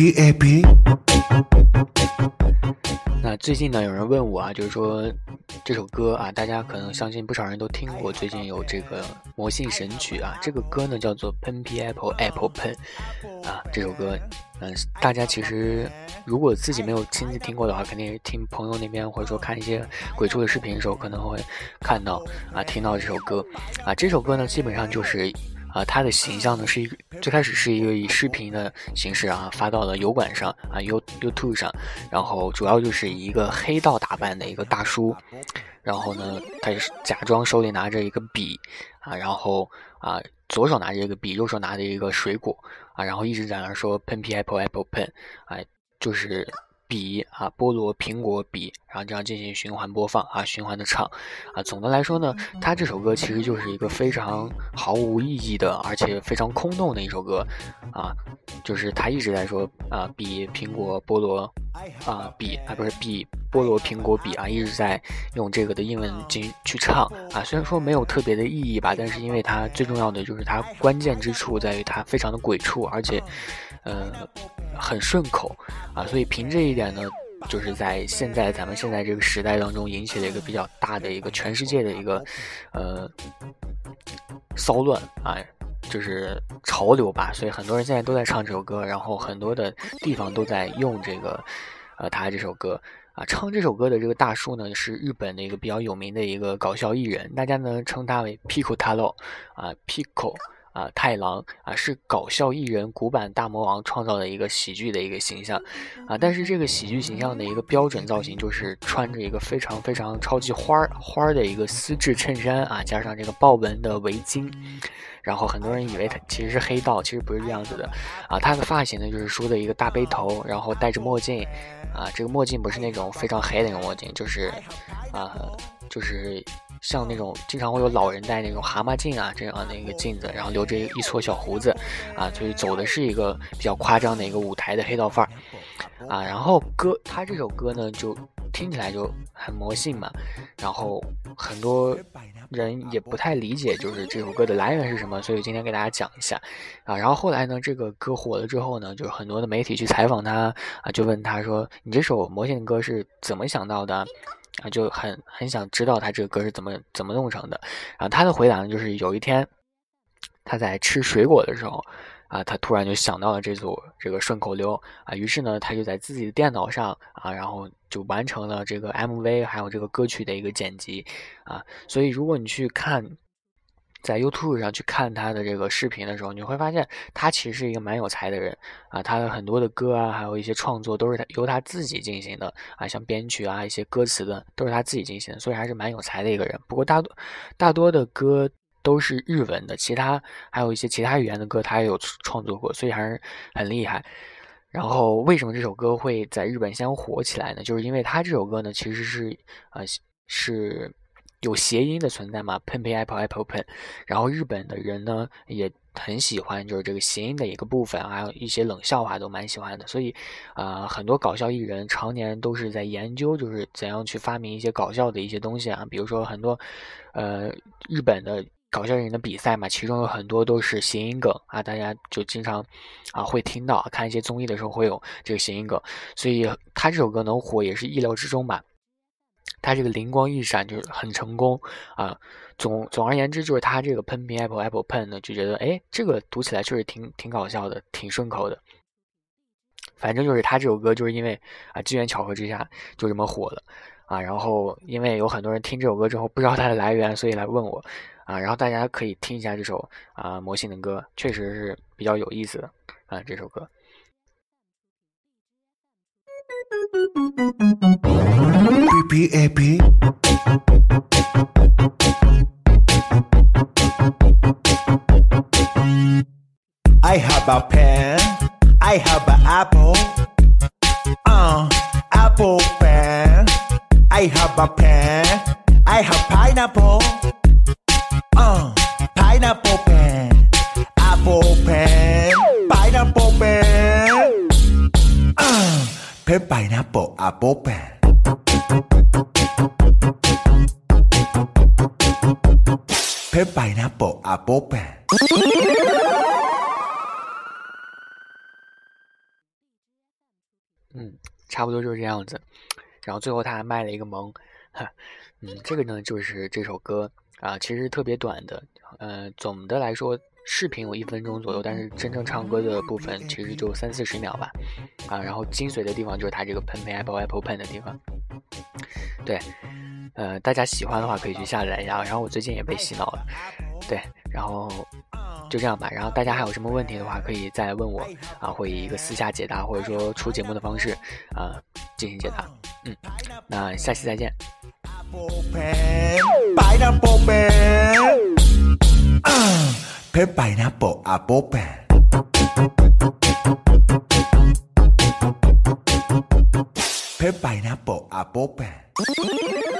P A P。那最近呢，有人问我啊，就是说这首歌啊，大家可能相信不少人都听过。最近有这个魔性神曲啊，这个歌呢叫做《Pen P Apple Apple Pen》啊，这首歌，嗯，大家其实如果自己没有亲自听过的话，肯定是听朋友那边或者说看一些鬼畜的视频的时候，可能会看到啊，听到这首歌啊，这首歌呢基本上就是。啊，他的形象呢是一最开始是一个以视频的形式啊发到了油管上啊 You YouTube 上，然后主要就是一个黑道打扮的一个大叔，然后呢，他是假装手里拿着一个笔啊，然后啊左手拿着一个笔，右手拿着一个水果啊，然后一直在那说 pen apple apple pen，哎，就是。笔啊，菠萝、苹果、笔，然后这样进行循环播放啊，循环的唱啊。总的来说呢，他这首歌其实就是一个非常毫无意义的，而且非常空洞的一首歌啊。就是他一直在说啊，笔、苹果、菠萝啊，笔啊，不是笔、菠萝、苹果、笔啊，一直在用这个的英文进去唱啊。虽然说没有特别的意义吧，但是因为它最重要的就是它关键之处在于它非常的鬼畜，而且，呃。很顺口啊，所以凭这一点呢，就是在现在咱们现在这个时代当中，引起了一个比较大的一个全世界的一个呃骚乱啊，就是潮流吧。所以很多人现在都在唱这首歌，然后很多的地方都在用这个呃他这首歌啊。唱这首歌的这个大叔呢，是日本的一个比较有名的一个搞笑艺人，大家呢称他为 Pico Taro 啊，Pico。啊，太郎啊，是搞笑艺人古板大魔王创造的一个喜剧的一个形象，啊，但是这个喜剧形象的一个标准造型就是穿着一个非常非常超级花儿花儿的一个丝质衬衫啊，加上这个豹纹的围巾，然后很多人以为他其实是黑道，其实不是这样子的，啊，他的发型呢就是梳的一个大背头，然后戴着墨镜，啊，这个墨镜不是那种非常黑的那种墨镜，就是，啊，就是。像那种经常会有老人戴那种蛤蟆镜啊这样的一个镜子，然后留着一撮小胡子，啊，所以走的是一个比较夸张的一个舞台的黑道范儿，啊，然后歌他这首歌呢就听起来就很魔性嘛，然后很多人也不太理解就是这首歌的来源是什么，所以今天给大家讲一下，啊，然后后来呢这个歌火了之后呢，就是很多的媒体去采访他，啊，就问他说你这首魔性的歌是怎么想到的？啊，就很很想知道他这个歌是怎么怎么弄成的。然后他的回答呢，就是有一天他在吃水果的时候，啊，他突然就想到了这组这个顺口溜啊，于是呢，他就在自己的电脑上啊，然后就完成了这个 MV 还有这个歌曲的一个剪辑啊。所以如果你去看。在 YouTube 上去看他的这个视频的时候，你会发现他其实是一个蛮有才的人啊。他的很多的歌啊，还有一些创作都是他由他自己进行的啊，像编曲啊、一些歌词的都是他自己进行的，所以还是蛮有才的一个人。不过大多大多的歌都是日文的，其他还有一些其他语言的歌他也有创作过，所以还是很厉害。然后为什么这首歌会在日本先火起来呢？就是因为他这首歌呢，其实是呃是。有谐音的存在嘛？pen pen apple apple pen，然后日本的人呢也很喜欢，就是这个谐音的一个部分，还有一些冷笑话都蛮喜欢的。所以，啊，很多搞笑艺人常年都是在研究，就是怎样去发明一些搞笑的一些东西啊。比如说很多，呃，日本的搞笑人的比赛嘛，其中有很多都是谐音梗啊，大家就经常啊会听到，看一些综艺的时候会有这个谐音梗。所以他这首歌能火也是意料之中吧。他这个灵光一闪就是很成功啊！总总而言之，就是他这个喷瓶 apple apple pen 呢，就觉得哎，这个读起来确实挺挺搞笑的，挺顺口的。反正就是他这首歌，就是因为啊机缘巧合之下就这么火了啊。然后因为有很多人听这首歌之后不知道它的来源，所以来问我啊。然后大家可以听一下这首啊魔性的歌，确实是比较有意思的啊这首歌。P A P. I have a pen. I have an apple. Uh, apple pen. I have a pen. I have pineapple. Pineapple pen. Apple pen. Pineapple pen. Uh, pen pineapple apple pen. Pen pineapple apple pen. 嗯，差不多就是这样子。然后最后他还卖了一个萌，哈，嗯，这个呢就是这首歌啊，其实特别短的，呃，总的来说视频有一分钟左右，但是真正唱歌的部分其实就三四十秒吧，啊，然后精髓的地方就是他这个喷喷 apple apple pen 的地方，对，呃，大家喜欢的话可以去下载一下，然后我最近也被洗脑了，对，然后。就这样吧，然后大家还有什么问题的话，可以再问我啊，会以一个私下解答或者说出节目的方式啊进行解答。嗯，那下期再见。Uh, pineapple apple pen. Pen pineapple apple pen.